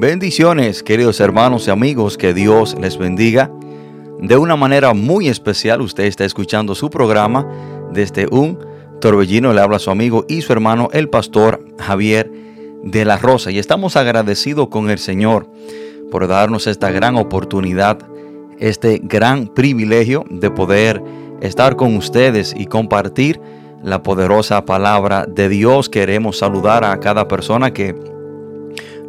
Bendiciones, queridos hermanos y amigos, que Dios les bendiga. De una manera muy especial, usted está escuchando su programa desde un torbellino. Le habla su amigo y su hermano, el pastor Javier de la Rosa. Y estamos agradecidos con el Señor por darnos esta gran oportunidad, este gran privilegio de poder estar con ustedes y compartir la poderosa palabra de Dios. Queremos saludar a cada persona que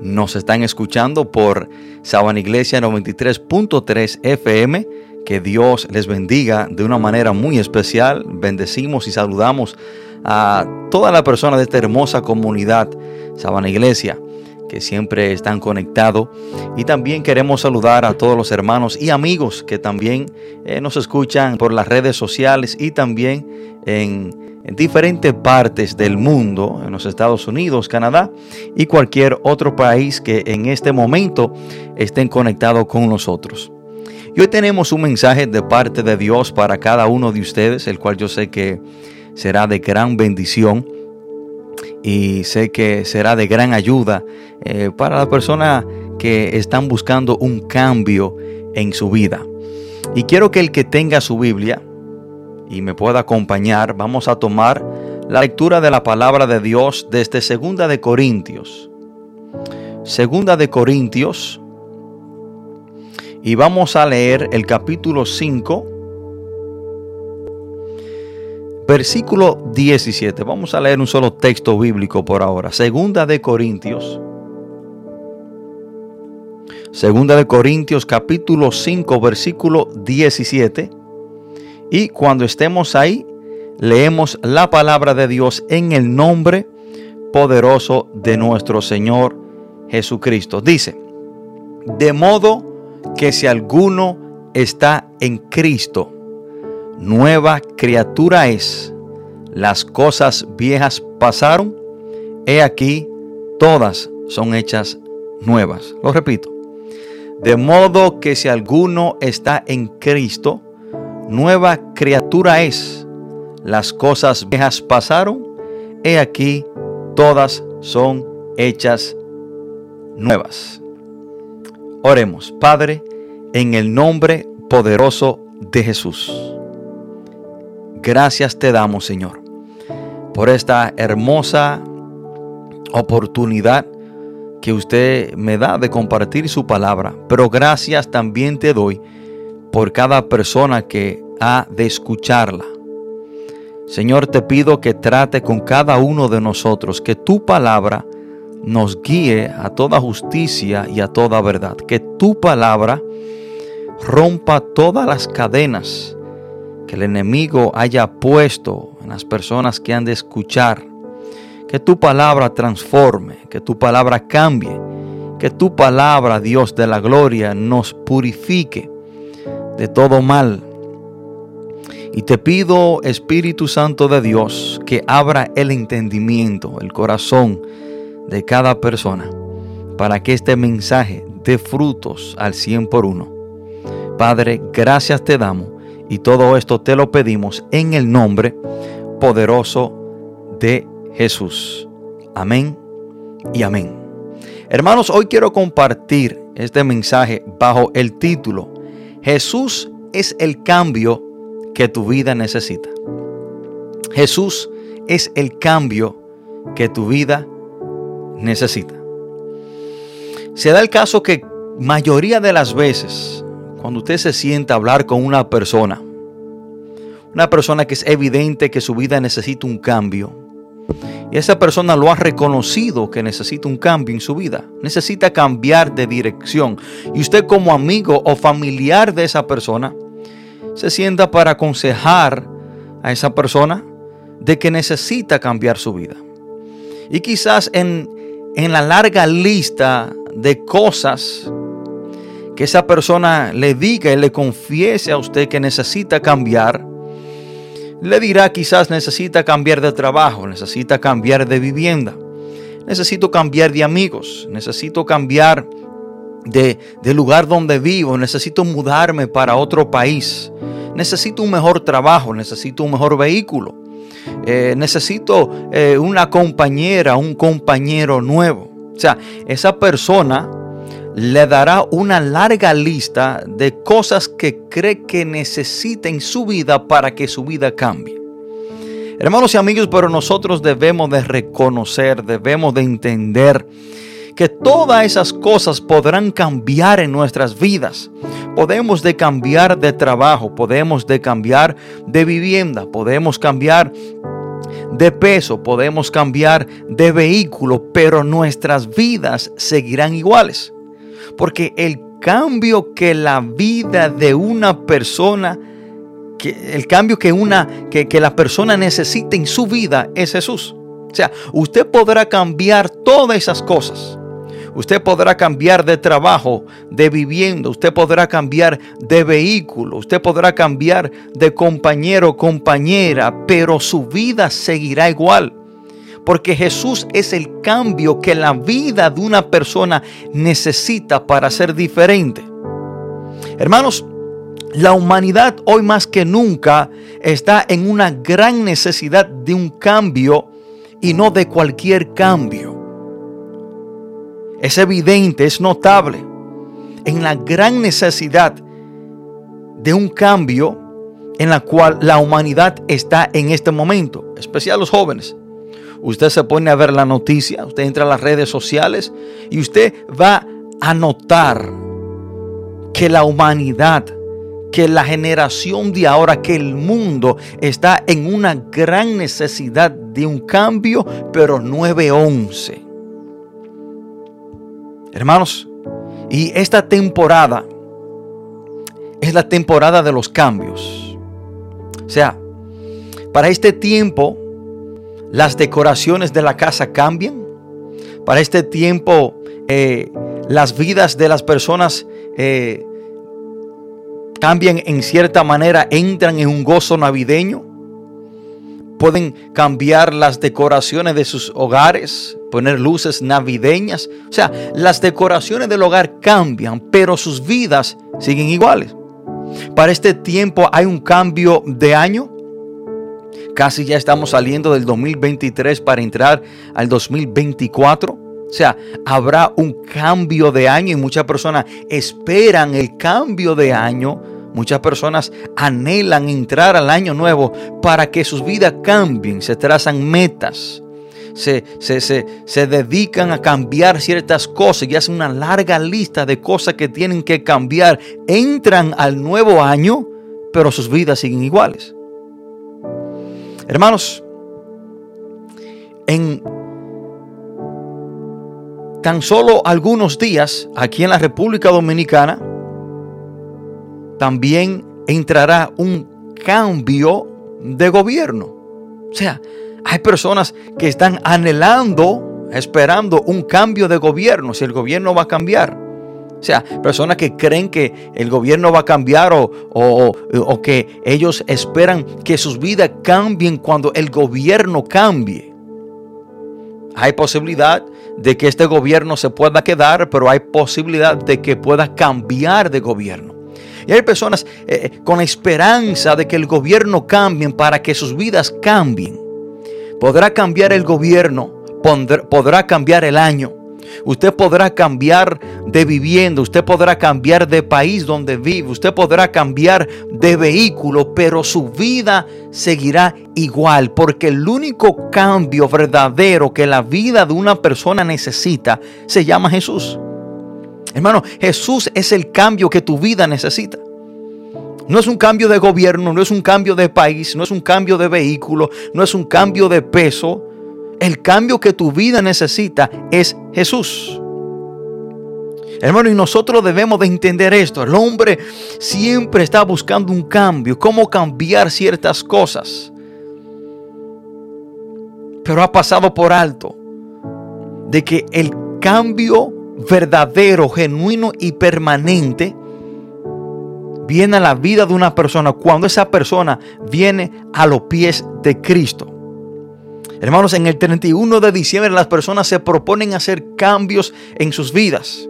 nos están escuchando por Sabana Iglesia 93.3 FM. Que Dios les bendiga de una manera muy especial. Bendecimos y saludamos a toda la persona de esta hermosa comunidad Sabana Iglesia que siempre están conectados. Y también queremos saludar a todos los hermanos y amigos que también eh, nos escuchan por las redes sociales y también en en diferentes partes del mundo, en los Estados Unidos, Canadá y cualquier otro país que en este momento estén conectados con nosotros. Y hoy tenemos un mensaje de parte de Dios para cada uno de ustedes, el cual yo sé que será de gran bendición y sé que será de gran ayuda eh, para las personas que están buscando un cambio en su vida. Y quiero que el que tenga su Biblia, y me pueda acompañar, vamos a tomar la lectura de la palabra de Dios desde Segunda de Corintios. Segunda de Corintios. Y vamos a leer el capítulo 5, versículo 17. Vamos a leer un solo texto bíblico por ahora. Segunda de Corintios. Segunda de Corintios capítulo 5 versículo 17 y cuando estemos ahí, leemos la palabra de Dios en el nombre poderoso de nuestro Señor Jesucristo. Dice, de modo que si alguno está en Cristo, nueva criatura es. Las cosas viejas pasaron, he aquí, todas son hechas nuevas. Lo repito. De modo que si alguno está en Cristo, nueva criatura es. Las cosas viejas pasaron, he aquí, todas son hechas nuevas. Oremos, Padre, en el nombre poderoso de Jesús. Gracias te damos, Señor, por esta hermosa oportunidad que usted me da de compartir su palabra, pero gracias también te doy por cada persona que de escucharla. Señor, te pido que trate con cada uno de nosotros, que tu palabra nos guíe a toda justicia y a toda verdad, que tu palabra rompa todas las cadenas que el enemigo haya puesto en las personas que han de escuchar, que tu palabra transforme, que tu palabra cambie, que tu palabra, Dios de la gloria, nos purifique de todo mal. Y te pido, Espíritu Santo de Dios, que abra el entendimiento, el corazón de cada persona, para que este mensaje dé frutos al cien por uno. Padre, gracias te damos y todo esto te lo pedimos en el nombre poderoso de Jesús. Amén y amén. Hermanos, hoy quiero compartir este mensaje bajo el título Jesús es el cambio que tu vida necesita. Jesús es el cambio que tu vida necesita. Se da el caso que mayoría de las veces, cuando usted se sienta a hablar con una persona, una persona que es evidente que su vida necesita un cambio, y esa persona lo ha reconocido que necesita un cambio en su vida. Necesita cambiar de dirección. Y usted como amigo o familiar de esa persona se sienta para aconsejar a esa persona de que necesita cambiar su vida. Y quizás en en la larga lista de cosas que esa persona le diga y le confiese a usted que necesita cambiar, le dirá quizás necesita cambiar de trabajo, necesita cambiar de vivienda, necesito cambiar de amigos, necesito cambiar de, lugar donde vivo, necesito mudarme para otro país, necesito un mejor trabajo, necesito un mejor vehículo, eh, necesito eh, una compañera, un compañero nuevo. O sea, esa persona le dará una larga lista de cosas que cree que necesita en su vida para que su vida cambie. Hermanos y amigos, pero nosotros debemos de reconocer, debemos de entender que todas esas cosas podrán cambiar en nuestras vidas. Podemos de cambiar de trabajo, podemos de cambiar de vivienda, podemos cambiar de peso, podemos cambiar de vehículo, pero nuestras vidas seguirán iguales. Porque el cambio que la vida de una persona, que el cambio que, una, que, que la persona necesita en su vida es Jesús. O sea, usted podrá cambiar todas esas cosas. Usted podrá cambiar de trabajo, de vivienda, usted podrá cambiar de vehículo, usted podrá cambiar de compañero, compañera, pero su vida seguirá igual. Porque Jesús es el cambio que la vida de una persona necesita para ser diferente. Hermanos, la humanidad hoy más que nunca está en una gran necesidad de un cambio y no de cualquier cambio. Es evidente, es notable en la gran necesidad de un cambio en la cual la humanidad está en este momento, especial los jóvenes. Usted se pone a ver la noticia, usted entra a las redes sociales y usted va a notar que la humanidad, que la generación de ahora, que el mundo está en una gran necesidad de un cambio, pero 911. Hermanos, y esta temporada es la temporada de los cambios. O sea, para este tiempo las decoraciones de la casa cambian. Para este tiempo eh, las vidas de las personas eh, cambian en cierta manera, entran en un gozo navideño. Pueden cambiar las decoraciones de sus hogares, poner luces navideñas. O sea, las decoraciones del hogar cambian, pero sus vidas siguen iguales. Para este tiempo hay un cambio de año. Casi ya estamos saliendo del 2023 para entrar al 2024. O sea, habrá un cambio de año y muchas personas esperan el cambio de año. Muchas personas anhelan entrar al año nuevo para que sus vidas cambien, se trazan metas, se, se, se, dedican a cambiar ciertas cosas y hacen una larga lista de cosas que tienen que cambiar. Entran al nuevo año, pero sus vidas siguen iguales. Hermanos, en tan solo algunos días aquí en la República Dominicana también entrará un cambio de gobierno. O sea, hay personas que están anhelando, esperando un cambio de gobierno, si el gobierno va a cambiar. O sea, personas que creen que el gobierno va a cambiar o, o, que ellos esperan que sus vidas cambien cuando el gobierno cambie. Hay posibilidad de que este gobierno se pueda quedar, pero hay posibilidad de que pueda cambiar de gobierno. Y hay personas eh, con esperanza de que el gobierno cambie para que sus vidas cambien. Podrá cambiar el gobierno, podrá cambiar el año, Usted podrá cambiar de vivienda, usted podrá cambiar de país donde vive, usted podrá cambiar de vehículo, pero su vida seguirá igual, porque el único cambio verdadero que la vida de una persona necesita se llama Jesús. Hermano, Jesús es el cambio que tu vida necesita. No es un cambio de gobierno, no es un cambio de país, no es un cambio de vehículo, no es un cambio de peso, el cambio que tu vida necesita es Jesús. Hermano, y nosotros debemos de entender esto. El hombre siempre está buscando un cambio, cómo cambiar ciertas cosas. Pero ha pasado por alto de que el cambio verdadero, genuino y permanente viene a la vida de una persona cuando esa persona viene a los pies de Cristo. Hermanos, en el 31 de diciembre las personas se proponen hacer cambios en sus vidas.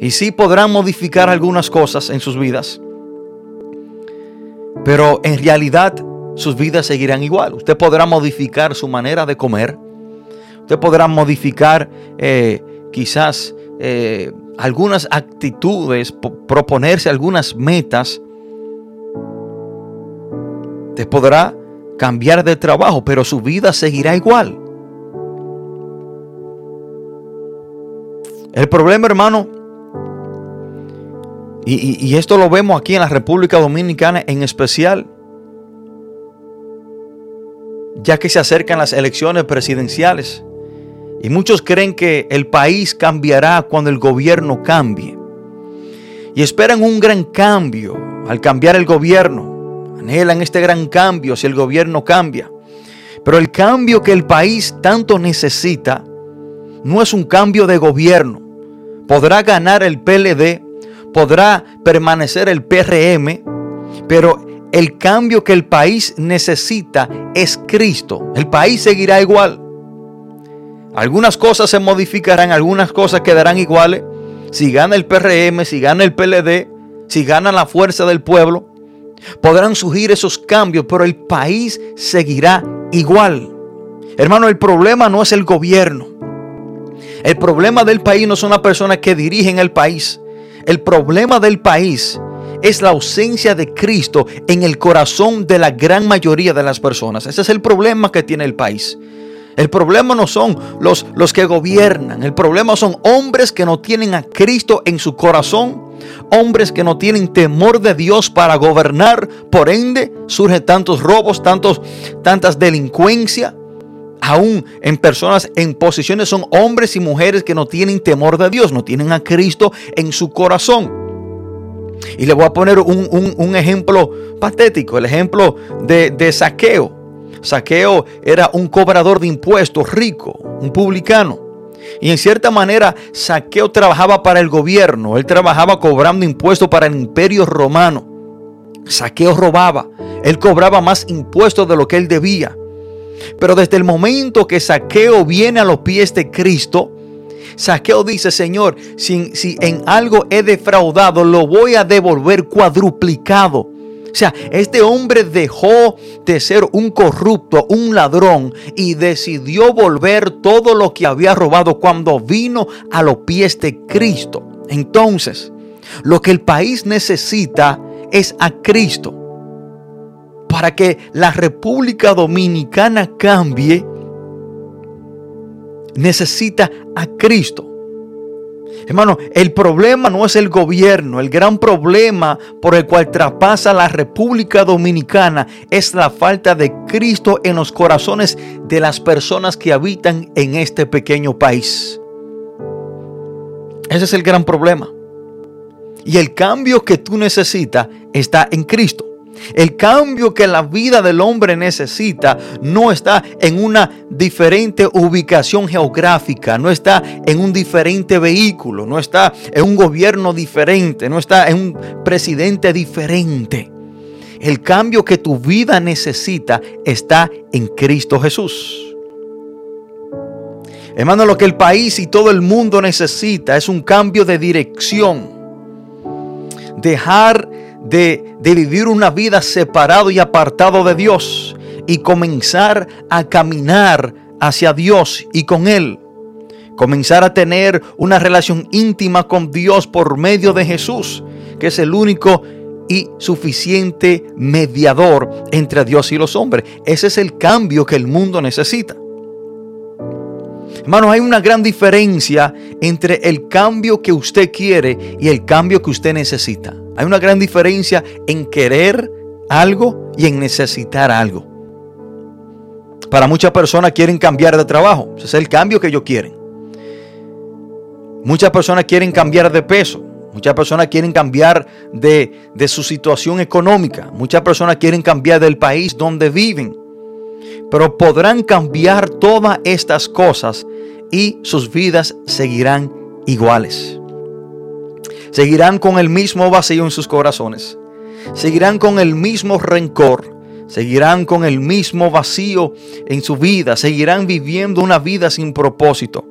Y sí podrán modificar algunas cosas en sus vidas. Pero en realidad sus vidas seguirán igual. Usted podrá modificar su manera de comer. Usted podrá modificar eh, quizás eh, algunas actitudes, proponerse algunas metas. Usted podrá cambiar de trabajo, pero su vida seguirá igual. El problema, hermano, y, esto lo vemos aquí en la República Dominicana en especial, ya que se acercan las elecciones presidenciales. Y muchos creen que el país cambiará cuando el gobierno cambie. Y esperan un gran cambio al cambiar el gobierno. Anhelan este gran cambio si el gobierno cambia. Pero el cambio que el país tanto necesita no es un cambio de gobierno. Podrá ganar el PLD, podrá permanecer el PRM, pero el cambio que el país necesita es Cristo. El país seguirá igual. Algunas cosas se modificarán, algunas cosas quedarán iguales. Si gana el PRM, si gana el PLD, si gana la fuerza del pueblo, podrán surgir esos cambios, pero el país seguirá igual. Hermano, el problema no es el gobierno. El problema del país no son las personas que dirigen el país. El problema del país es la ausencia de Cristo en el corazón de la gran mayoría de las personas. Ese es el problema que tiene el país. El problema no son los, los que gobiernan. El problema son hombres que no tienen a Cristo en su corazón. Hombres que no tienen temor de Dios para gobernar. Por ende, surgen tantos robos, tantos, tantas delincuencia. Aún en personas en posiciones son hombres y mujeres que no tienen temor de Dios, no tienen a Cristo en su corazón. Y le voy a poner un, ejemplo patético, el ejemplo de Saqueo. Saqueo era un cobrador de impuestos rico, un publicano. Y en cierta manera, Saqueo trabajaba para el gobierno. Él trabajaba cobrando impuestos para el imperio romano. Saqueo robaba. Él cobraba más impuestos de lo que él debía. Pero desde el momento que Saqueo viene a los pies de Cristo, Saqueo dice, Señor, si, en algo he defraudado, lo voy a devolver cuadruplicado. O sea, este hombre dejó de ser un corrupto, un ladrón, y decidió volver todo lo que había robado cuando vino a los pies de Cristo. Entonces, lo que el país necesita es a Cristo para que la República Dominicana cambie, necesita a Cristo. Hermano, el problema no es el gobierno, el gran problema por el cual traspasa la República Dominicana es la falta de Cristo en los corazones de las personas que habitan en este pequeño país. Ese es el gran problema. Y el cambio que tú necesitas está en Cristo. El cambio que la vida del hombre necesita no está en una diferente ubicación geográfica, no está en un diferente vehículo, no está en un gobierno diferente, no está en un presidente diferente. El cambio que tu vida necesita está en Cristo Jesús. Hermano, lo que el país y todo el mundo necesita es un cambio de dirección. Dejar de, vivir una vida separado y apartado de Dios y comenzar a caminar hacia Dios y con Él. Comenzar a tener una relación íntima con Dios por medio de Jesús, que es el único y suficiente mediador entre Dios y los hombres. Ese es el cambio que el mundo necesita. Hermanos, hay una gran diferencia entre el cambio que usted quiere y el cambio que usted necesita. Hay una gran diferencia en querer algo y en necesitar algo. Para muchas personas quieren cambiar de trabajo. Ese es el cambio que ellos quieren. Muchas personas quieren cambiar de peso. Muchas personas quieren cambiar de, de su situación económica. Muchas personas quieren cambiar del país donde viven. Pero podrán cambiar todas estas cosas y sus vidas seguirán iguales. Seguirán con el mismo vacío en sus corazones. Seguirán con el mismo rencor. Seguirán con el mismo vacío en su vida. Seguirán viviendo una vida sin propósito.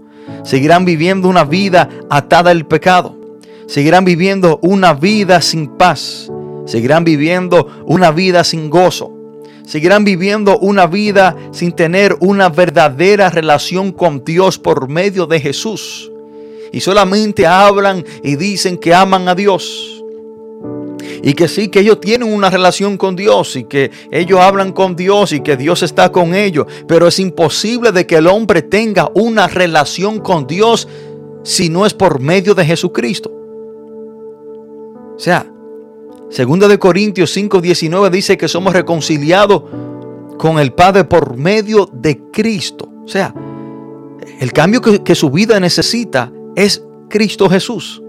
Seguirán viviendo una vida atada al pecado. Seguirán viviendo una vida sin paz. Seguirán viviendo una vida sin gozo. Seguirán viviendo una vida sin tener una verdadera relación con Dios por medio de Jesús. Y solamente hablan y dicen que aman a Dios. Y que sí, que ellos tienen una relación con Dios y que ellos hablan con Dios y que Dios está con ellos. Pero es imposible de que el hombre tenga una relación con Dios si no es por medio de Jesucristo. O sea, Segunda de Corintios 5:19 dice que somos reconciliados con el Padre por medio de Cristo. O sea, el cambio que, que su vida necesita es Cristo Jesús.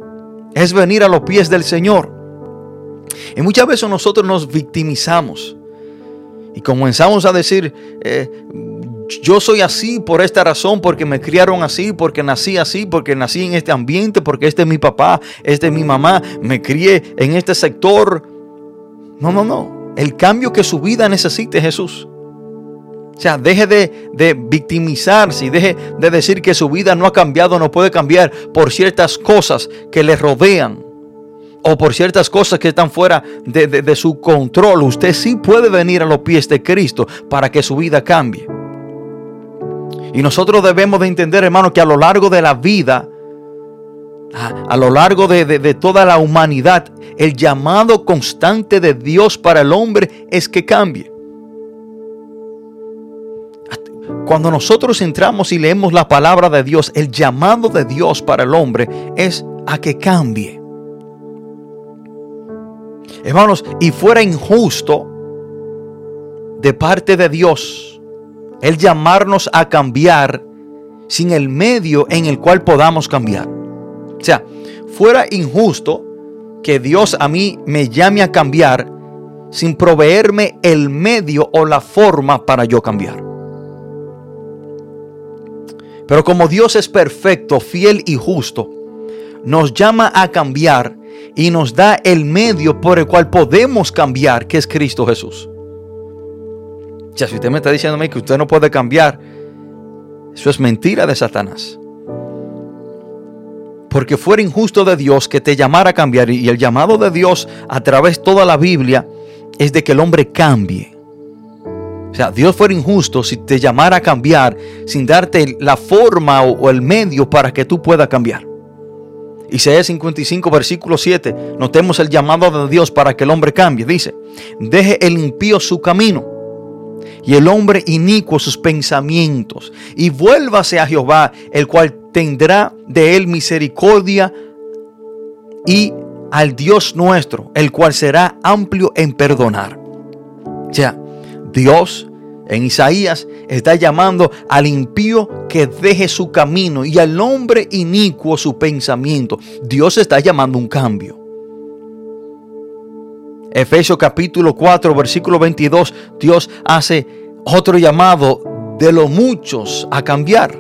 Es venir a los pies del Señor. Y muchas veces nosotros nos victimizamos y comenzamos a decir, eh, yo soy así por esta razón, porque me criaron así, porque nací así, porque nací en este ambiente, porque este es mi papá, este es mi mamá, me crié en este sector. No, no, no. El cambio que su vida necesite Jesús. O sea, deje de, de, victimizarse y deje de decir que su vida no ha cambiado, no puede cambiar por ciertas cosas que le rodean o por ciertas cosas que están fuera de, de su control. Usted sí puede venir a los pies de Cristo para que su vida cambie. Y nosotros debemos de entender, hermano, que a lo largo de la vida, a, lo largo de, de, toda la humanidad, el llamado constante de Dios para el hombre es que cambie. Cuando nosotros entramos y leemos la palabra de Dios, el llamado de Dios para el hombre es a que cambie. Hermanos, y fuera injusto de parte de Dios el llamarnos a cambiar sin el medio en el cual podamos cambiar. O sea, fuera injusto que Dios a mí me llame a cambiar sin proveerme el medio o la forma para yo cambiar. Pero como Dios es perfecto, fiel y justo, nos llama a cambiar y nos da el medio por el cual podemos cambiar, que es Cristo Jesús si usted me está diciéndome que usted no puede cambiar, eso es mentira de Satanás. Porque fuera injusto de Dios que te llamara a cambiar. Y el llamado de Dios a través de toda la Biblia es de que el hombre cambie. O sea, Dios fuera injusto si te llamara a cambiar sin darte la forma o, el medio para que tú puedas cambiar. Isaías 55, versículo 7. Notemos el llamado de Dios para que el hombre cambie. Dice, deje el impío su camino y el hombre inicuo sus pensamientos, y vuélvase a Jehová, el cual tendrá de él misericordia, y al Dios nuestro, el cual será amplio en perdonar. O sea, Dios en Isaías está llamando al impío que deje su camino y al hombre inicuo su pensamiento. Dios está llamando un cambio. Efesios capítulo 4, versículo 22, Dios hace otro llamado de los muchos a cambiar.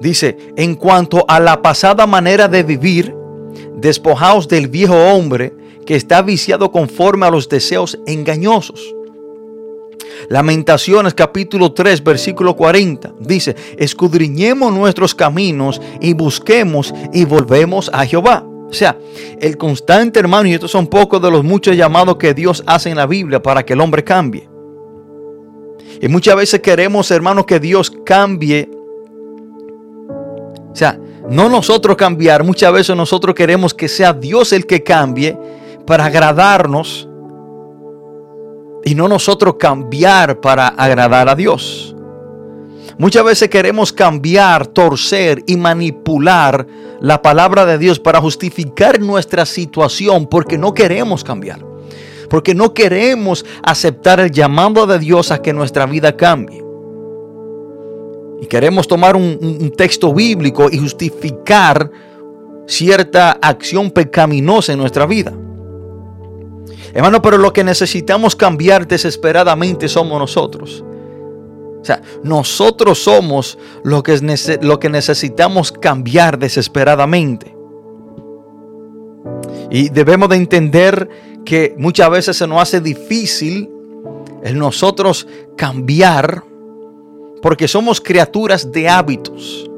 Dice, en cuanto a la pasada manera de vivir, despojaos del viejo hombre que está viciado conforme a los deseos engañosos. Lamentaciones capítulo 3 versículo 40 dice, escudriñemos nuestros caminos y busquemos y volvemos a Jehová. O sea, el constante hermano, y estos son pocos de los muchos llamados que Dios hace en la Biblia para que el hombre cambie. Y muchas veces queremos, hermanos, que Dios cambie. O sea, no nosotros cambiar, muchas veces nosotros queremos que sea Dios el que cambie para agradarnos y no nosotros cambiar para agradar a Dios. Muchas veces queremos cambiar, torcer y manipular la palabra de Dios para justificar nuestra situación porque no queremos cambiar. Porque no queremos aceptar el llamado de Dios a que nuestra vida cambie. Y queremos tomar un, un texto bíblico y justificar cierta acción pecaminosa en nuestra vida. Hermano, pero lo que necesitamos cambiar desesperadamente somos nosotros. O sea, nosotros somos lo que, lo que necesitamos cambiar desesperadamente. Y debemos de entender que muchas veces se nos hace difícil el nosotros cambiar porque somos criaturas de hábitos.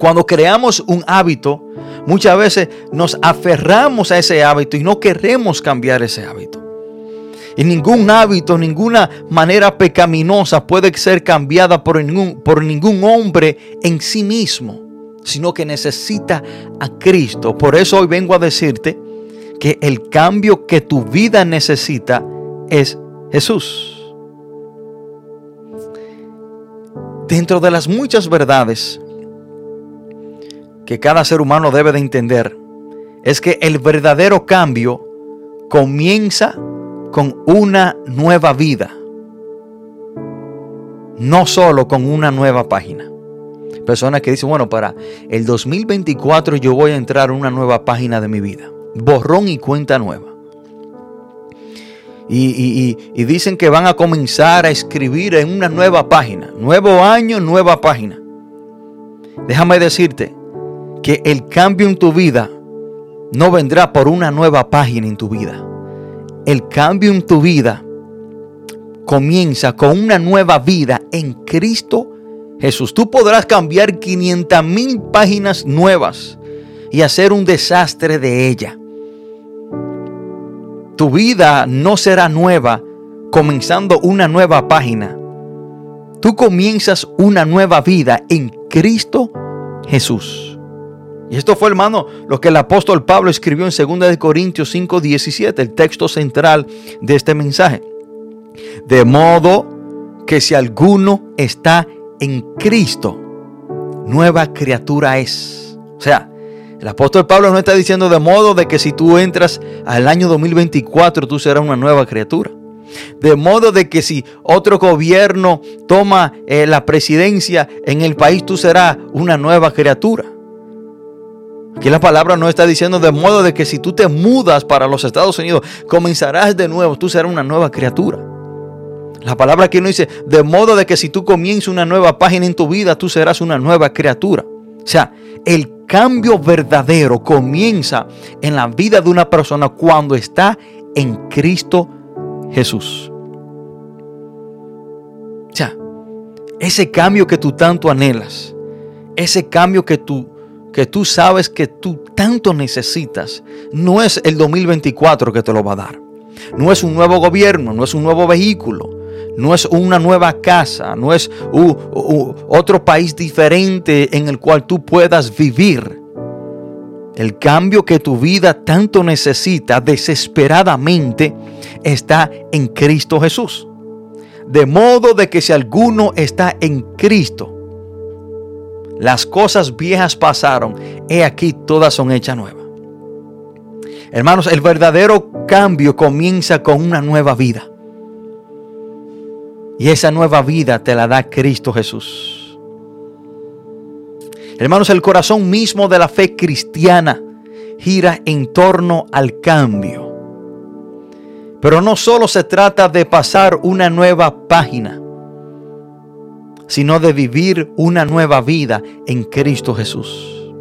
Cuando creamos un hábito, muchas veces nos aferramos a ese hábito y no queremos cambiar ese hábito. Y ningún hábito, ninguna manera pecaminosa puede ser cambiada por ningún, por ningún hombre en sí mismo, sino que necesita a Cristo. Por eso hoy vengo a decirte que el cambio que tu vida necesita es Jesús. Dentro de las muchas verdades que cada ser humano debe de entender, es que el verdadero cambio comienza con una nueva vida, no solo con una nueva página. Personas que dicen, bueno, para el 2024 yo voy a entrar en una nueva página de mi vida. Borrón y cuenta nueva. Y, y, dicen que van a comenzar a escribir en una nueva página. Nuevo año, nueva página. Déjame decirte que el cambio en tu vida no vendrá por una nueva página en tu vida el cambio en tu vida comienza con una nueva vida en Cristo Jesús. Tú podrás cambiar 500 mil páginas nuevas y hacer un desastre de ella. Tu vida no será nueva comenzando una nueva página. Tú comienzas una nueva vida en Cristo Jesús. Y esto fue, hermano, lo que el apóstol Pablo escribió en 2 Corintios 5, 17, el texto central de este mensaje. De modo que si alguno está en Cristo, nueva criatura es. O sea, el apóstol Pablo no está diciendo de modo de que si tú entras al año 2024, tú serás una nueva criatura. De modo de que si otro gobierno toma eh, la presidencia en el país, tú serás una nueva criatura. Aquí la palabra no está diciendo de modo de que si tú te mudas para los Estados Unidos, comenzarás de nuevo, tú serás una nueva criatura. La palabra aquí no dice de modo de que si tú comienzas una nueva página en tu vida, tú serás una nueva criatura. O sea, el cambio verdadero comienza en la vida de una persona cuando está en Cristo Jesús. O sea, ese cambio que tú tanto anhelas, ese cambio que tú que tú sabes que tú tanto necesitas, no es el 2024 que te lo va a dar. No es un nuevo gobierno, no es un nuevo vehículo, no es una nueva casa, no es otro país diferente en el cual tú puedas vivir. El cambio que tu vida tanto necesita desesperadamente está en Cristo Jesús. De modo de que si alguno está en Cristo, las cosas viejas pasaron, he aquí todas son hechas nuevas. Hermanos, el verdadero cambio comienza con una nueva vida. Y esa nueva vida te la da Cristo Jesús. Hermanos, el corazón mismo de la fe cristiana gira en torno al cambio. Pero no solo se trata de pasar una nueva página sino de vivir una nueva vida en Cristo Jesús.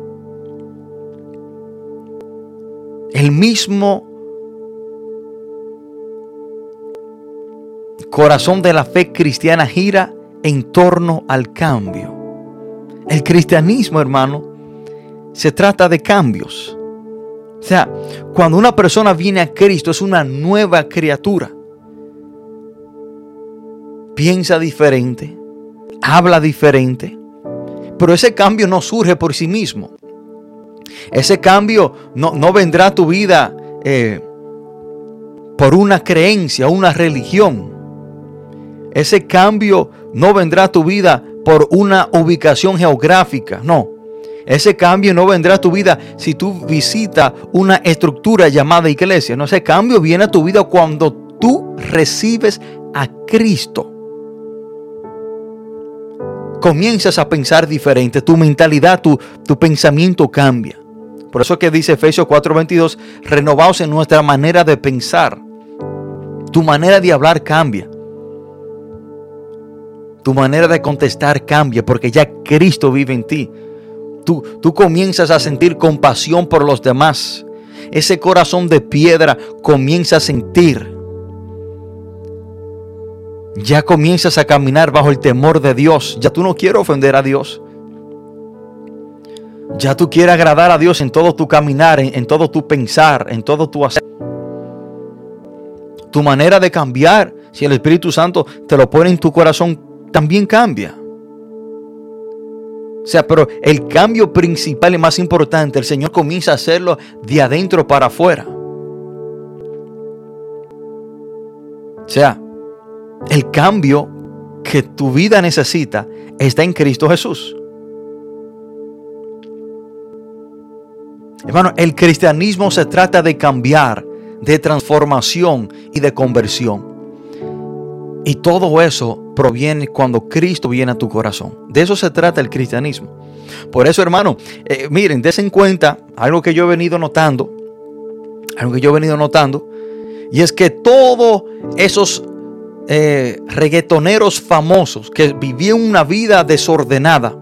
El mismo corazón de la fe cristiana gira en torno al cambio. El cristianismo, hermano, se trata de cambios. O sea, cuando una persona viene a Cristo es una nueva criatura. Piensa diferente, habla diferente. Pero ese cambio no surge por sí mismo. Ese cambio no, vendrá a tu vida eh, por una creencia, una religión. Ese cambio no vendrá a tu vida por una ubicación geográfica. No. Ese cambio no vendrá a tu vida si tú visitas una estructura llamada iglesia. No, ese cambio viene a tu vida cuando tú recibes a Cristo comienzas a pensar diferente, tu mentalidad, tu, tu pensamiento cambia. Por eso que dice Efesios 4:22, renovaos en nuestra manera de pensar. Tu manera de hablar cambia. Tu manera de contestar cambia porque ya Cristo vive en ti. Tú, tú comienzas a sentir compasión por los demás. Ese corazón de piedra comienza a sentir. Ya comienzas a caminar bajo el temor de Dios. Ya tú no quieres ofender a Dios. Ya tú quieres agradar a Dios en todo tu caminar, en, todo tu pensar, en todo tu hacer. Tu manera de cambiar, si el Espíritu Santo te lo pone en tu corazón, también cambia. O sea, pero el cambio principal y más importante, el Señor comienza a hacerlo de adentro para afuera. O sea, el cambio que tu vida necesita está en Cristo Jesús. Hermano, el cristianismo se trata de cambiar, de transformación y de conversión. Y todo eso proviene cuando Cristo viene a tu corazón. De eso se trata el cristianismo. Por eso, hermano, eh, miren, des en cuenta algo que yo he venido notando, algo que yo he venido notando, y es que todos esos eh, reggaetoneros famosos que vivían una vida desordenada,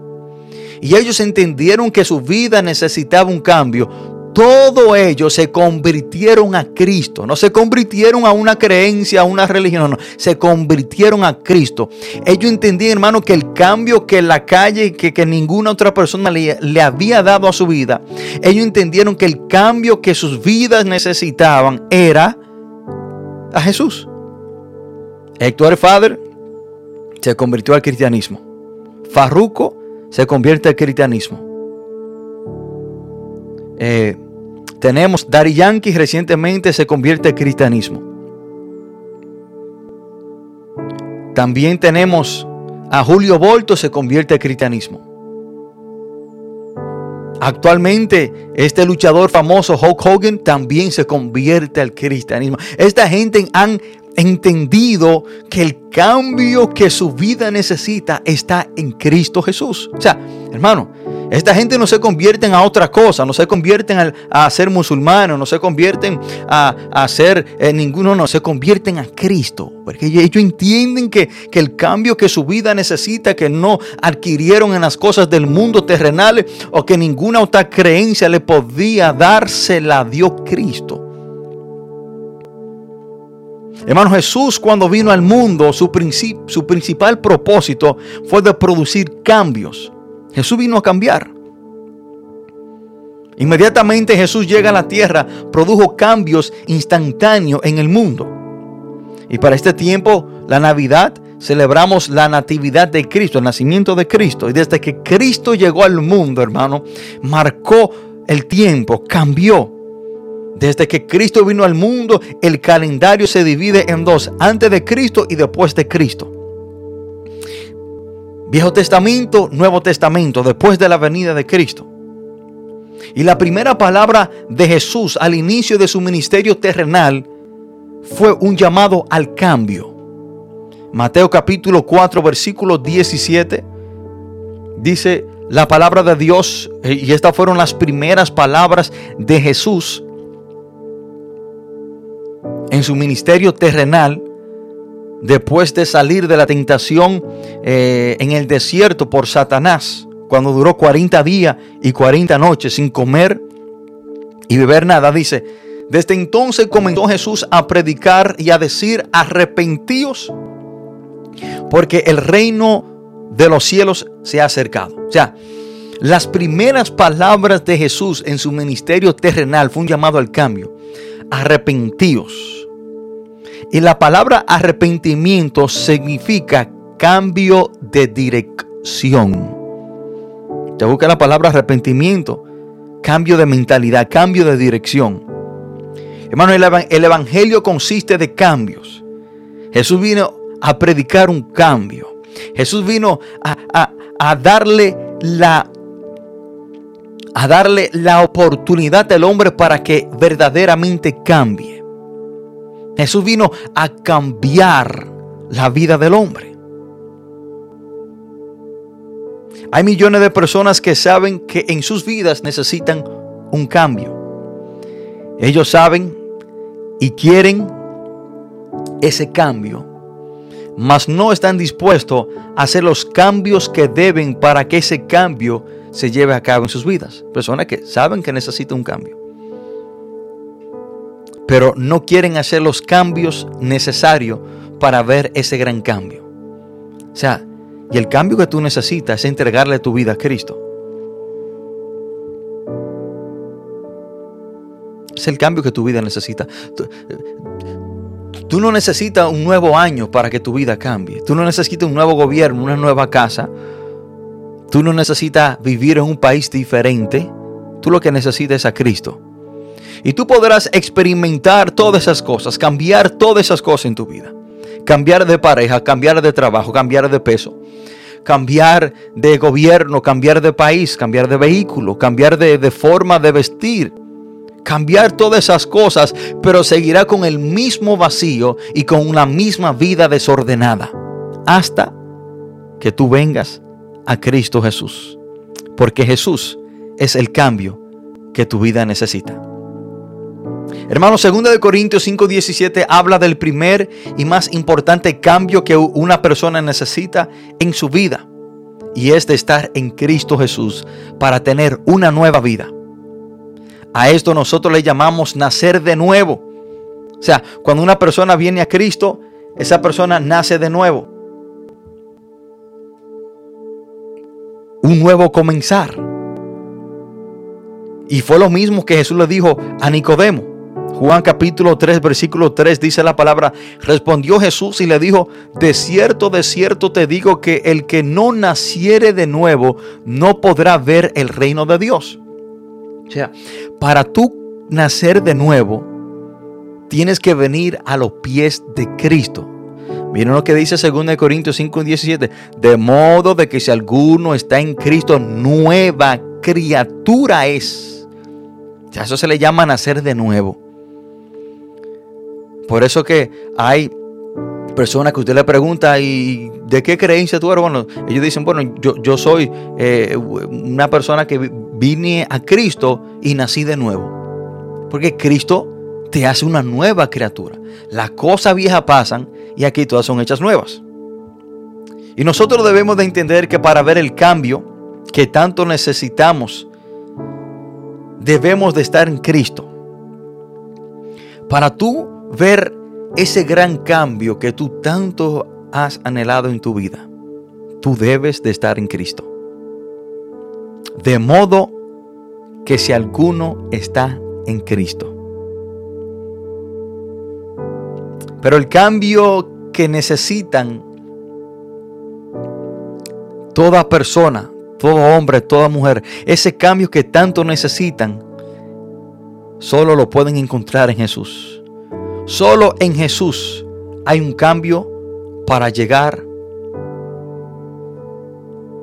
y ellos entendieron que su vida necesitaba un cambio, todos ellos se convirtieron a Cristo. No se convirtieron a una creencia, a una religión, no, se convirtieron a Cristo. Ellos entendían, hermano, que el cambio que la calle, que, que ninguna otra persona le, le, había dado a su vida, ellos entendieron que el cambio que sus vidas necesitaban era a Jesús. Héctor Father se convirtió al cristianismo. Farruco se convierte al cristianismo. Eh, tenemos Dari Yankee recientemente se convierte al cristianismo. También tenemos a Julio Volto se convierte al cristianismo. Actualmente este luchador famoso Hulk Hogan también se convierte al cristianismo. Esta gente han entendido que el cambio que su vida necesita está en Cristo Jesús. O sea, hermano, esta gente no se convierten a otra cosa, no se convierten a, ser musulmanes, no se convierten a, ser eh, ninguno, no, se convierten a Cristo. Porque ellos, entienden que, que, el cambio que su vida necesita, que no adquirieron en las cosas del mundo terrenales o que ninguna otra creencia le podía darse, la dio Cristo. Hermano Jesús cuando vino al mundo, su, su principal propósito fue de producir cambios. Jesús vino a cambiar. Inmediatamente Jesús llega a la tierra, produjo cambios instantáneos en el mundo. Y para este tiempo, la Navidad, celebramos la natividad de Cristo, el nacimiento de Cristo. Y desde que Cristo llegó al mundo, hermano, marcó el tiempo, cambió. Desde que Cristo vino al mundo, el calendario se divide en dos, antes de Cristo y después de Cristo. Viejo Testamento, Nuevo Testamento, después de la venida de Cristo. Y la primera palabra de Jesús al inicio de su ministerio terrenal fue un llamado al cambio. Mateo capítulo 4, versículo 17, dice la palabra de Dios, y estas fueron las primeras palabras de Jesús en su ministerio terrenal, después de salir de la tentación eh, en el desierto por Satanás, cuando duró 40 días y 40 noches sin comer y beber nada, dice, desde entonces comenzó Jesús a predicar y a decir, arrepentíos, porque el reino de los cielos se ha acercado. O sea, las primeras palabras de Jesús en su ministerio terrenal fue un llamado al cambio. Arrepentíos y la palabra arrepentimiento significa cambio de dirección. Te busca la palabra arrepentimiento, cambio de mentalidad, cambio de dirección. Hermano, el evangelio consiste de cambios. Jesús vino a predicar un cambio. Jesús vino a, darle la a darle la oportunidad al hombre para que verdaderamente cambie. Jesús vino a cambiar la vida del hombre. Hay millones de personas que saben que en sus vidas necesitan un cambio. Ellos saben y quieren ese cambio. mas no están dispuestos a hacer los cambios que deben para que ese cambio se lleve a cabo en sus vidas. Personas que saben que necesitan un cambio, pero no quieren hacer los cambios necesarios para ver ese gran cambio. O sea, y el cambio que tú necesitas es entregarle tu vida a Cristo. Es el cambio que tu vida necesita. Tú, no necesitas un nuevo año para que tu vida cambie. Tú no necesitas un nuevo gobierno, una nueva casa. Tú no necesitas vivir en un país diferente. Tú lo que necesitas es a Cristo. Y tú podrás experimentar todas esas cosas, cambiar todas esas cosas en tu vida. Cambiar de pareja, cambiar de trabajo, cambiar de peso, cambiar de gobierno, cambiar de país, cambiar de vehículo, cambiar de, forma de vestir cambiar todas esas cosas, pero seguirá con el mismo vacío y con una misma vida desordenada. Hasta que tú vengas a Cristo Jesús. Porque Jesús es el cambio que tu vida necesita. Hermano, 2 de Corintios 5:17 habla del primer y más importante cambio que una persona necesita en su vida. Y es de estar en Cristo Jesús para tener una nueva vida. A esto nosotros le llamamos nacer de nuevo. O sea, cuando una persona viene a Cristo, esa persona nace de nuevo. Un nuevo comenzar. Y fue lo mismo que Jesús le dijo a Nicodemo. Juan capítulo 3, versículo 3 dice la palabra, respondió Jesús y le dijo, de cierto, de cierto te digo que el que no naciere de nuevo no podrá ver el reino de Dios. O sea, para tú nacer de nuevo, tienes que venir a los pies de Cristo. Miren lo que dice 2 Corintios 5, 17. De modo de que si alguno está en Cristo, nueva criatura es. Ya eso se le llama nacer de nuevo. Por eso que hay personas que usted le pregunta, ¿y de qué creencia tú eres? Bueno, ellos dicen, bueno, yo, yo soy eh, una persona que vine a Cristo y nací de nuevo. Porque Cristo te hace una nueva criatura. Las cosas viejas pasan y aquí todas son hechas nuevas. Y nosotros debemos de entender que para ver el cambio que tanto necesitamos, debemos de estar en Cristo. Para tú ver ese gran cambio que tú tanto has anhelado en tu vida, tú debes de estar en Cristo. De modo que si alguno está en Cristo. Pero el cambio que necesitan toda persona, todo hombre, toda mujer, ese cambio que tanto necesitan, solo lo pueden encontrar en Jesús. Solo en Jesús hay un cambio para llegar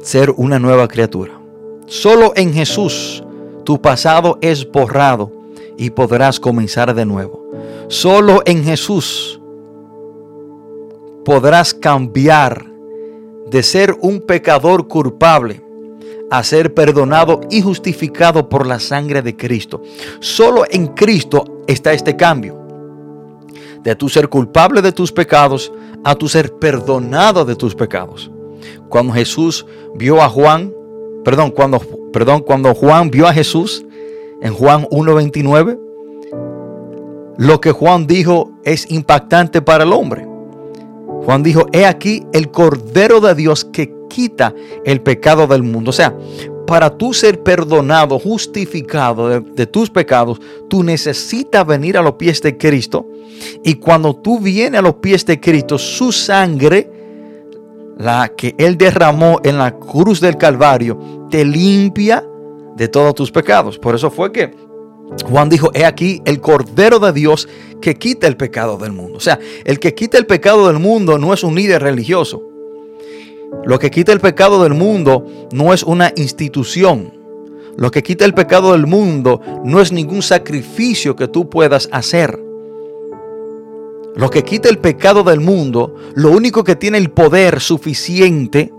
a ser una nueva criatura. Solo en Jesús tu pasado es borrado y podrás comenzar de nuevo. Solo en Jesús podrás cambiar de ser un pecador culpable a ser perdonado y justificado por la sangre de Cristo. Solo en Cristo está este cambio. De tu ser culpable de tus pecados a tu ser perdonado de tus pecados. Cuando Jesús vio a Juan perdón, cuando, perdón, cuando Juan vio a Jesús en Juan 1.29, lo que Juan dijo es impactante para el hombre. Juan dijo, he aquí el Cordero de Dios que quita el pecado del mundo. O sea, para tú ser perdonado, justificado de, tus pecados, tú necesitas venir a los pies de Cristo. Y cuando tú vienes a los pies de Cristo, su sangre la que Él derramó en la cruz del Calvario, te limpia de todos tus pecados. Por eso fue que Juan dijo, he aquí el Cordero de Dios que quita el pecado del mundo. O sea, el que quita el pecado del mundo no es un líder religioso. Lo que quita el pecado del mundo no es una institución. Lo que quita el pecado del mundo no es ningún sacrificio que tú puedas hacer. Lo que quita el pecado del mundo, lo único que tiene el poder suficiente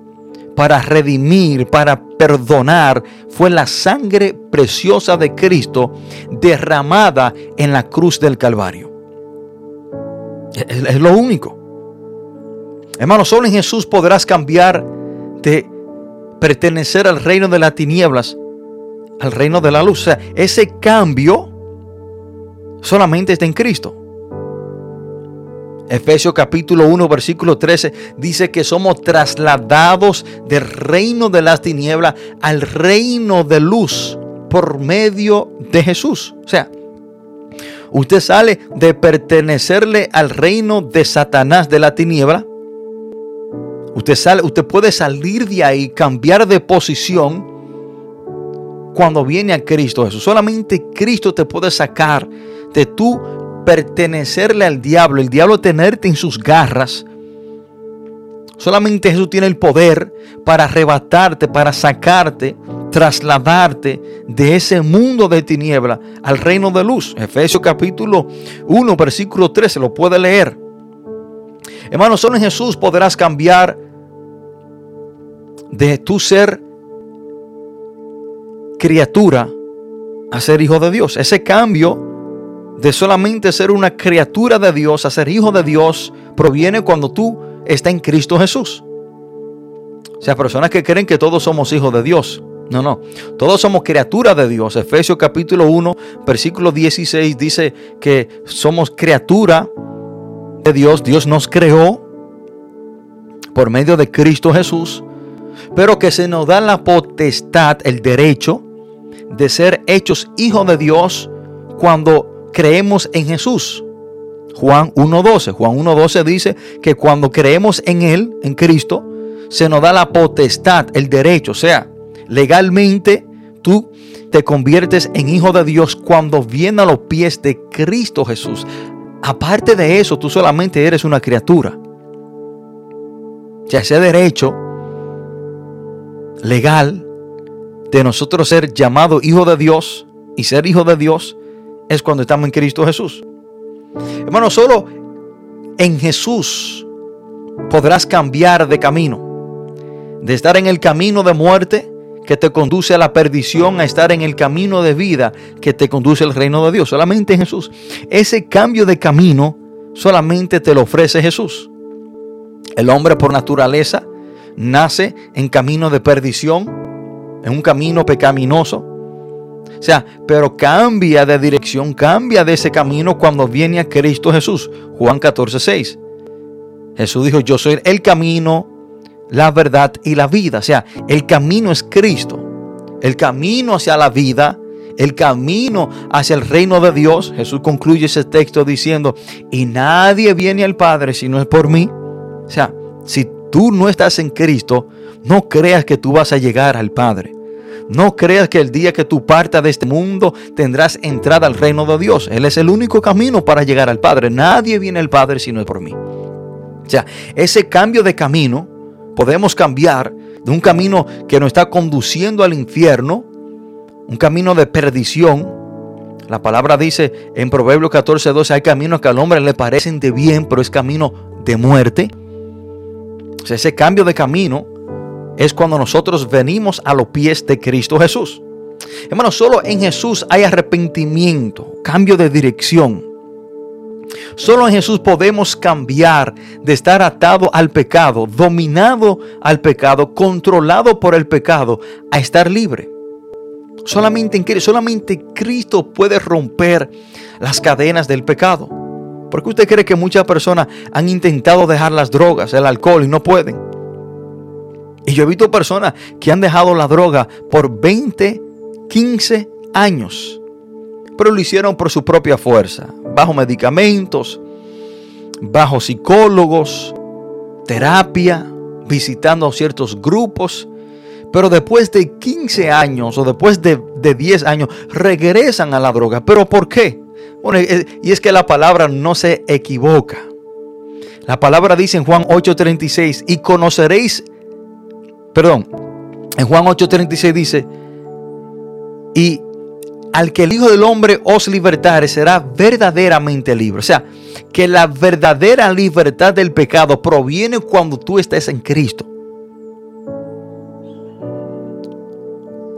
para redimir, para perdonar, fue la sangre preciosa de Cristo derramada en la cruz del Calvario. Es, lo único. Hermano, solo en Jesús podrás cambiar de pertenecer al reino de las tinieblas al reino de la luz. O sea, ese cambio solamente está en Cristo. Efesios capítulo 1, versículo 13 dice que somos trasladados del reino de las tinieblas al reino de luz por medio de Jesús. O sea, usted sale de pertenecerle al reino de Satanás de la tiniebla. Usted sale, usted puede salir de ahí, cambiar de posición cuando viene a Cristo Jesús. Solamente Cristo te puede sacar de tu pertenecerle al diablo, el diablo tenerte en sus garras. Solamente Jesús tiene el poder para arrebatarte, para sacarte, trasladarte de ese mundo de tiniebla al reino de luz. Efesios capítulo 1, versículo 13, lo puede leer. Hermano, solo en Jesús podrás cambiar de tu ser criatura a ser hijo de Dios. Ese cambio de solamente ser una criatura de Dios a ser hijo de Dios proviene cuando tú estás en Cristo Jesús. O sea, personas que creen que todos somos hijos de Dios. No, no. Todos somos criaturas de Dios. Efesios capítulo 1, versículo 16 dice que somos criatura de Dios. Dios nos creó por medio de Cristo Jesús. Pero que se nos da la potestad, el derecho de ser hechos hijos de Dios cuando creemos en Jesús. Juan 1.12. Juan 1.12 dice que cuando creemos en Él, en Cristo, se nos da la potestad, el derecho. O sea, legalmente tú te conviertes en hijo de Dios cuando viene a los pies de Cristo Jesús. Aparte de eso, tú solamente eres una criatura. O sea, ese derecho legal de nosotros ser llamado hijo de Dios y ser hijo de Dios es cuando estamos en Cristo Jesús. Hermano, solo en Jesús podrás cambiar de camino. De estar en el camino de muerte que te conduce a la perdición a estar en el camino de vida que te conduce al reino de Dios. Solamente en Jesús. Ese cambio de camino solamente te lo ofrece Jesús. El hombre por naturaleza nace en camino de perdición en un camino pecaminoso. O sea, pero cambia de dirección, cambia de ese camino cuando viene a Cristo Jesús. Juan 14, 6. Jesús dijo, yo soy el camino, la verdad y la vida. O sea, el camino es Cristo. El camino hacia la vida, el camino hacia el reino de Dios. Jesús concluye ese texto diciendo, y nadie viene al Padre si no es por mí. O sea, si tú no estás en Cristo, no creas que tú vas a llegar al Padre. No creas que el día que tú partas de este mundo tendrás entrada al reino de Dios. Él es el único camino para llegar al Padre. Nadie viene al Padre si no es por mí. O sea, ese cambio de camino podemos cambiar de un camino que nos está conduciendo al infierno, un camino de perdición. La palabra dice en Proverbios 14, 12, hay caminos que al hombre le parecen de bien, pero es camino de muerte. Ese cambio de camino es cuando nosotros venimos a los pies de Cristo Jesús. Hermano, solo en Jesús hay arrepentimiento, cambio de dirección. Solo en Jesús podemos cambiar de estar atado al pecado, dominado al pecado, controlado por el pecado, a estar libre. Solamente en solamente Cristo puede romper las cadenas del pecado. Porque usted cree que muchas personas han intentado dejar las drogas, el alcohol y no pueden. Y yo he visto personas que han dejado la droga por 20, 15 años. Pero lo hicieron por su propia fuerza, bajo medicamentos, bajo psicólogos, terapia, visitando ciertos grupos. Pero después de 15 años o después de, de 10 años regresan a la droga. ¿Pero por qué? Y es que la palabra no se equivoca. La palabra dice en Juan 8:36, y conoceréis perdón, en Juan 8:36 dice, y al que el Hijo del Hombre os libertare será verdaderamente libre. O sea, que la verdadera libertad del pecado proviene cuando tú estés en Cristo.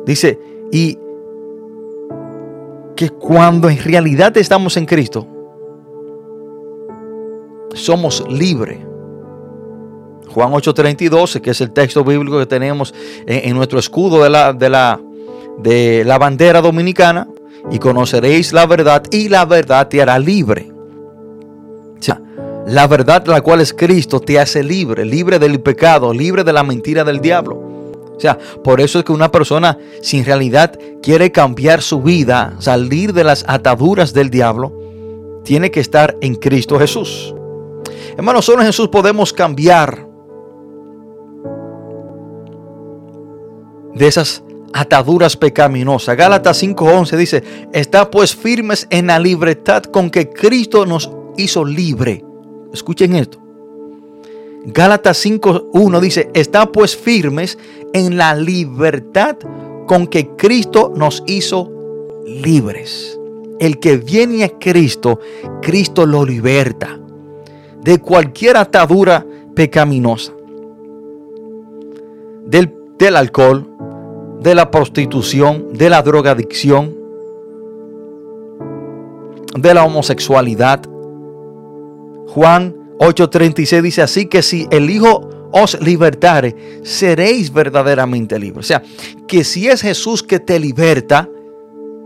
Dice, y que cuando en realidad estamos en Cristo, somos libres. Juan 8:32, que es el texto bíblico que tenemos en, nuestro escudo de la, de, la, de la bandera dominicana, y conoceréis la verdad y la verdad te hará libre. O sea, la verdad la cual es Cristo te hace libre, libre del pecado, libre de la mentira del diablo. O sea, por eso es que una persona si en realidad quiere cambiar su vida, salir de las ataduras del diablo, tiene que estar en Cristo Jesús. Hermanos, solo en Jesús podemos cambiar de esas ataduras pecaminosas. Gálatas 5:11 dice, está pues firmes en la libertad con que Cristo nos hizo libre. Escuchen esto. Gálatas 5:1 dice, está pues firmes en la libertad con que Cristo nos hizo libres. El que viene a Cristo, Cristo lo liberta de cualquier atadura pecaminosa. Del, del alcohol, de la prostitución, de la drogadicción, de la homosexualidad. Juan 8:36 dice así que si el Hijo os libertare, seréis verdaderamente libres. O sea, que si es Jesús que te liberta,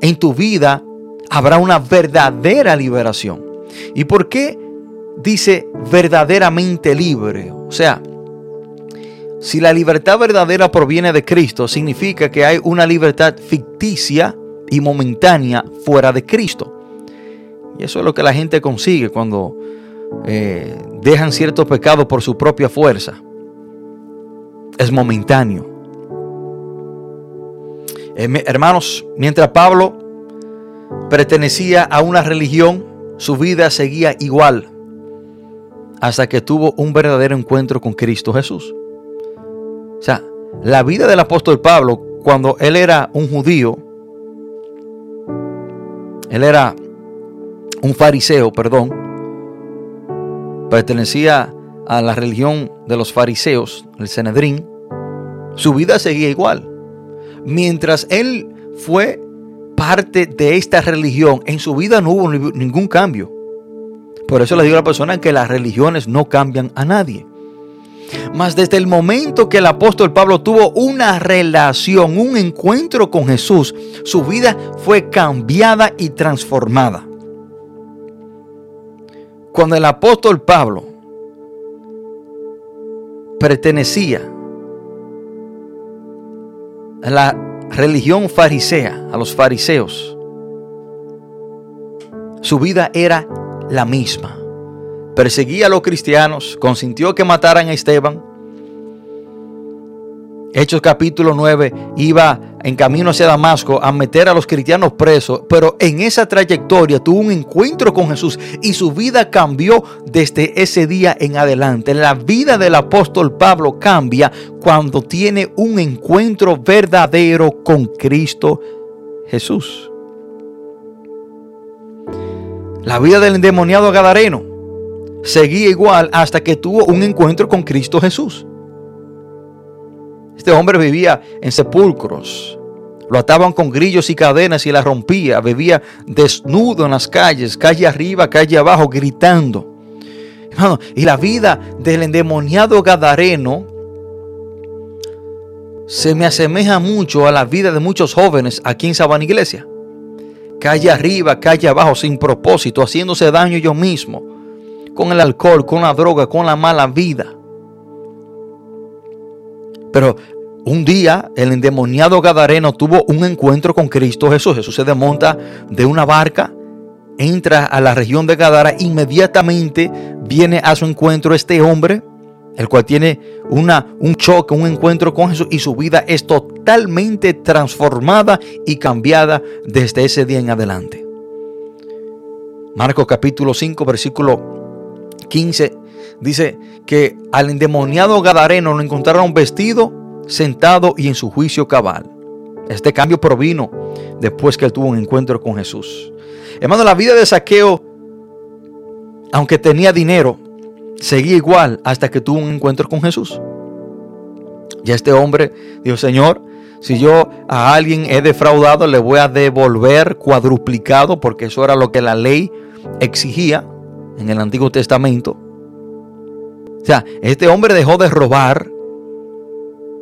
en tu vida habrá una verdadera liberación. ¿Y por qué dice verdaderamente libre? O sea, si la libertad verdadera proviene de Cristo, significa que hay una libertad ficticia y momentánea fuera de Cristo. Y eso es lo que la gente consigue cuando eh, dejan ciertos pecados por su propia fuerza. Es momentáneo. Eh, hermanos, mientras Pablo pertenecía a una religión, su vida seguía igual hasta que tuvo un verdadero encuentro con Cristo Jesús. O sea, la vida del apóstol Pablo, cuando él era un judío, él era un fariseo, perdón, pertenecía a la religión de los fariseos, el Senedrín, su vida seguía igual. Mientras él fue parte de esta religión, en su vida no hubo ningún cambio. Por eso le digo a la persona que las religiones no cambian a nadie. Mas desde el momento que el apóstol Pablo tuvo una relación, un encuentro con Jesús, su vida fue cambiada y transformada. Cuando el apóstol Pablo pertenecía a la religión farisea, a los fariseos, su vida era la misma perseguía a los cristianos, consintió que mataran a Esteban. Hechos capítulo 9 iba en camino hacia Damasco a meter a los cristianos presos, pero en esa trayectoria tuvo un encuentro con Jesús y su vida cambió desde ese día en adelante. La vida del apóstol Pablo cambia cuando tiene un encuentro verdadero con Cristo Jesús. La vida del endemoniado Gadareno seguía igual hasta que tuvo un encuentro con Cristo Jesús. Este hombre vivía en sepulcros. Lo ataban con grillos y cadenas y la rompía. Vivía desnudo en las calles, calle arriba, calle abajo, gritando. y la vida del endemoniado Gadareno se me asemeja mucho a la vida de muchos jóvenes aquí en Sabana Iglesia. Calle arriba, calle abajo, sin propósito, haciéndose daño yo mismo con el alcohol, con la droga, con la mala vida. Pero un día el endemoniado Gadareno tuvo un encuentro con Cristo Jesús. Jesús se desmonta de una barca, entra a la región de Gadara, inmediatamente viene a su encuentro este hombre, el cual tiene un choque, un encuentro con Jesús y su vida es totalmente transformada y cambiada desde ese día en adelante. Marcos capítulo 5, versículo 15 dice que al endemoniado Gadareno lo encontraron vestido, sentado y en su juicio cabal. Este cambio provino después que él tuvo un encuentro con Jesús. Hermano, la vida de Saqueo, aunque tenía dinero, seguía igual hasta que tuvo un encuentro con Jesús. Y este hombre dijo, Señor, si yo a alguien he defraudado, le voy a devolver cuadruplicado, porque eso era lo que la ley exigía en el Antiguo Testamento. O sea, este hombre dejó de robar,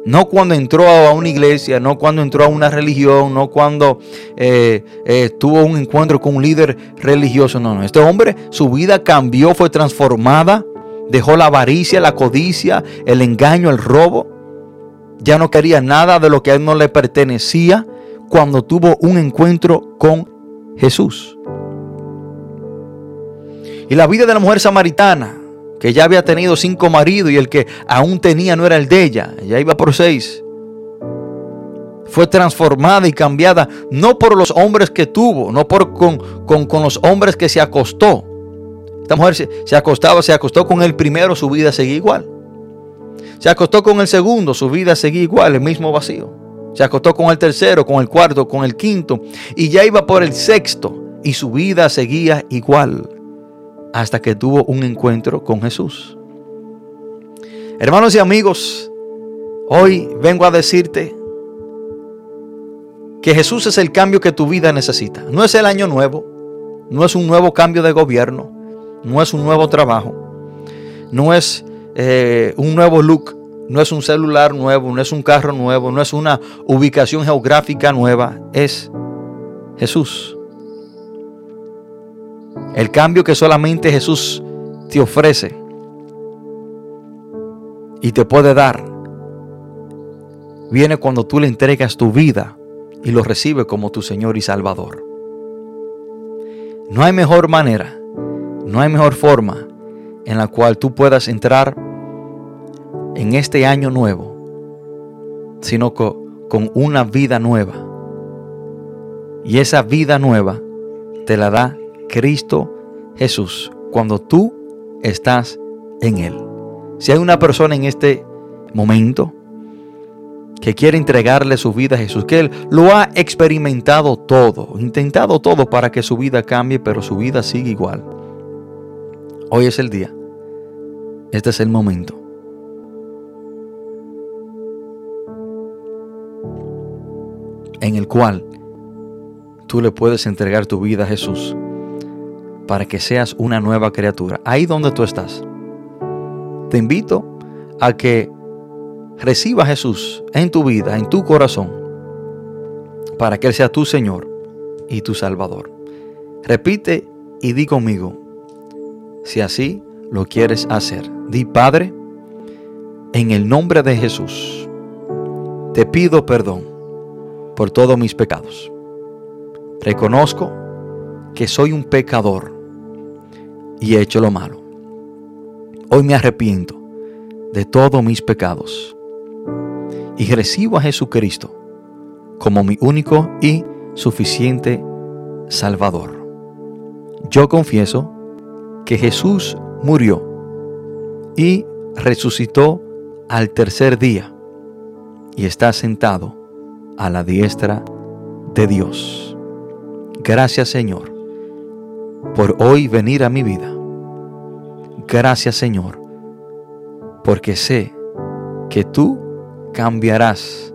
no cuando entró a una iglesia, no cuando entró a una religión, no cuando eh, eh, tuvo un encuentro con un líder religioso. No, no. Este hombre, su vida cambió, fue transformada. Dejó la avaricia, la codicia, el engaño, el robo. Ya no quería nada de lo que a él no le pertenecía cuando tuvo un encuentro con Jesús. Y la vida de la mujer samaritana, que ya había tenido cinco maridos y el que aún tenía no era el de ella, ya iba por seis. Fue transformada y cambiada no por los hombres que tuvo, no por con, con, los hombres que se acostó. Esta mujer se, se acostaba, se acostó con el primero, su vida seguía igual. Se acostó con el segundo, su vida seguía igual, el mismo vacío. Se acostó con el tercero, con el cuarto, con el quinto y ya iba por el sexto y su vida seguía igual hasta que tuvo un encuentro con Jesús. Hermanos y amigos, hoy vengo a decirte que Jesús es el cambio que tu vida necesita. No es el año nuevo, no es un nuevo cambio de gobierno, no es un nuevo trabajo, no es eh, un nuevo look, no es un celular nuevo, no es un carro nuevo, no es una ubicación geográfica nueva, es Jesús. El cambio que solamente Jesús te ofrece y te puede dar viene cuando tú le entregas tu vida y lo recibes como tu Señor y Salvador. No hay mejor manera, no hay mejor forma en la cual tú puedas entrar en este año nuevo, sino con una vida nueva. Y esa vida nueva te la da Cristo Jesús cuando tú estás en Él. Si hay una persona en este momento que quiere entregarle su vida a Jesús, que Él lo ha experimentado todo, intentado todo para que su vida cambie, pero su vida sigue igual. Hoy es el día. Este es el momento. En el cual tú le puedes entregar tu vida a Jesús para que seas una nueva criatura. Ahí donde tú estás. Te invito a que reciba a Jesús en tu vida, en tu corazón, para que Él sea tu Señor y tu Salvador. Repite y di conmigo, si así lo quieres hacer. Di, Padre, en el nombre de Jesús, te pido perdón por todos mis pecados. Reconozco que soy un pecador y he hecho lo malo. Hoy me arrepiento de todos mis pecados y recibo a Jesucristo como mi único y suficiente Salvador. Yo confieso que Jesús murió y resucitó al tercer día y está sentado a la diestra de Dios. Gracias Señor por hoy venir a mi vida. Gracias Señor, porque sé que tú cambiarás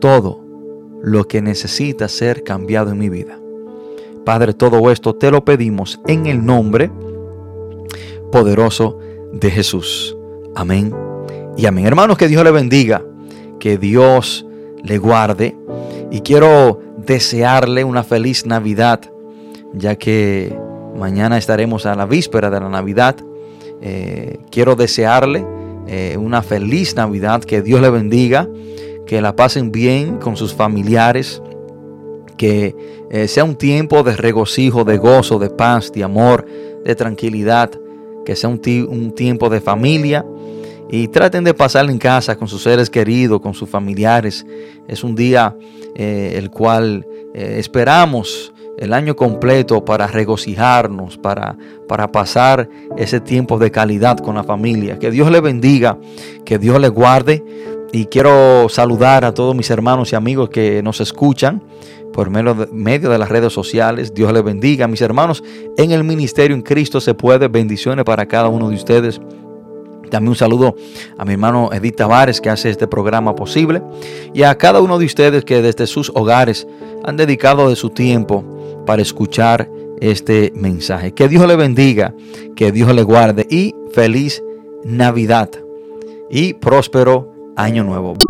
todo lo que necesita ser cambiado en mi vida. Padre, todo esto te lo pedimos en el nombre poderoso de Jesús. Amén y amén. Hermanos, que Dios le bendiga, que Dios le guarde y quiero desearle una feliz Navidad ya que mañana estaremos a la víspera de la Navidad. Eh, quiero desearle eh, una feliz Navidad, que Dios le bendiga, que la pasen bien con sus familiares, que eh, sea un tiempo de regocijo, de gozo, de paz, de amor, de tranquilidad, que sea un, tiempo de familia y traten de pasarlo en casa con sus seres queridos, con sus familiares. Es un día el cual esperamos el año completo para regocijarnos, para, para pasar ese tiempo de calidad con la familia. Que Dios le bendiga, que Dios le guarde. Y quiero saludar a todos mis hermanos y amigos que nos escuchan por medio de, las redes sociales. Dios le bendiga. Mis hermanos, en el ministerio en Cristo se puede. Bendiciones para cada uno de ustedes. También un saludo a mi hermano Edith Tavares que hace este programa posible y a cada uno de ustedes que desde sus hogares han dedicado de su tiempo para escuchar este mensaje. Que Dios le bendiga, que Dios le guarde y feliz Navidad y próspero Año Nuevo.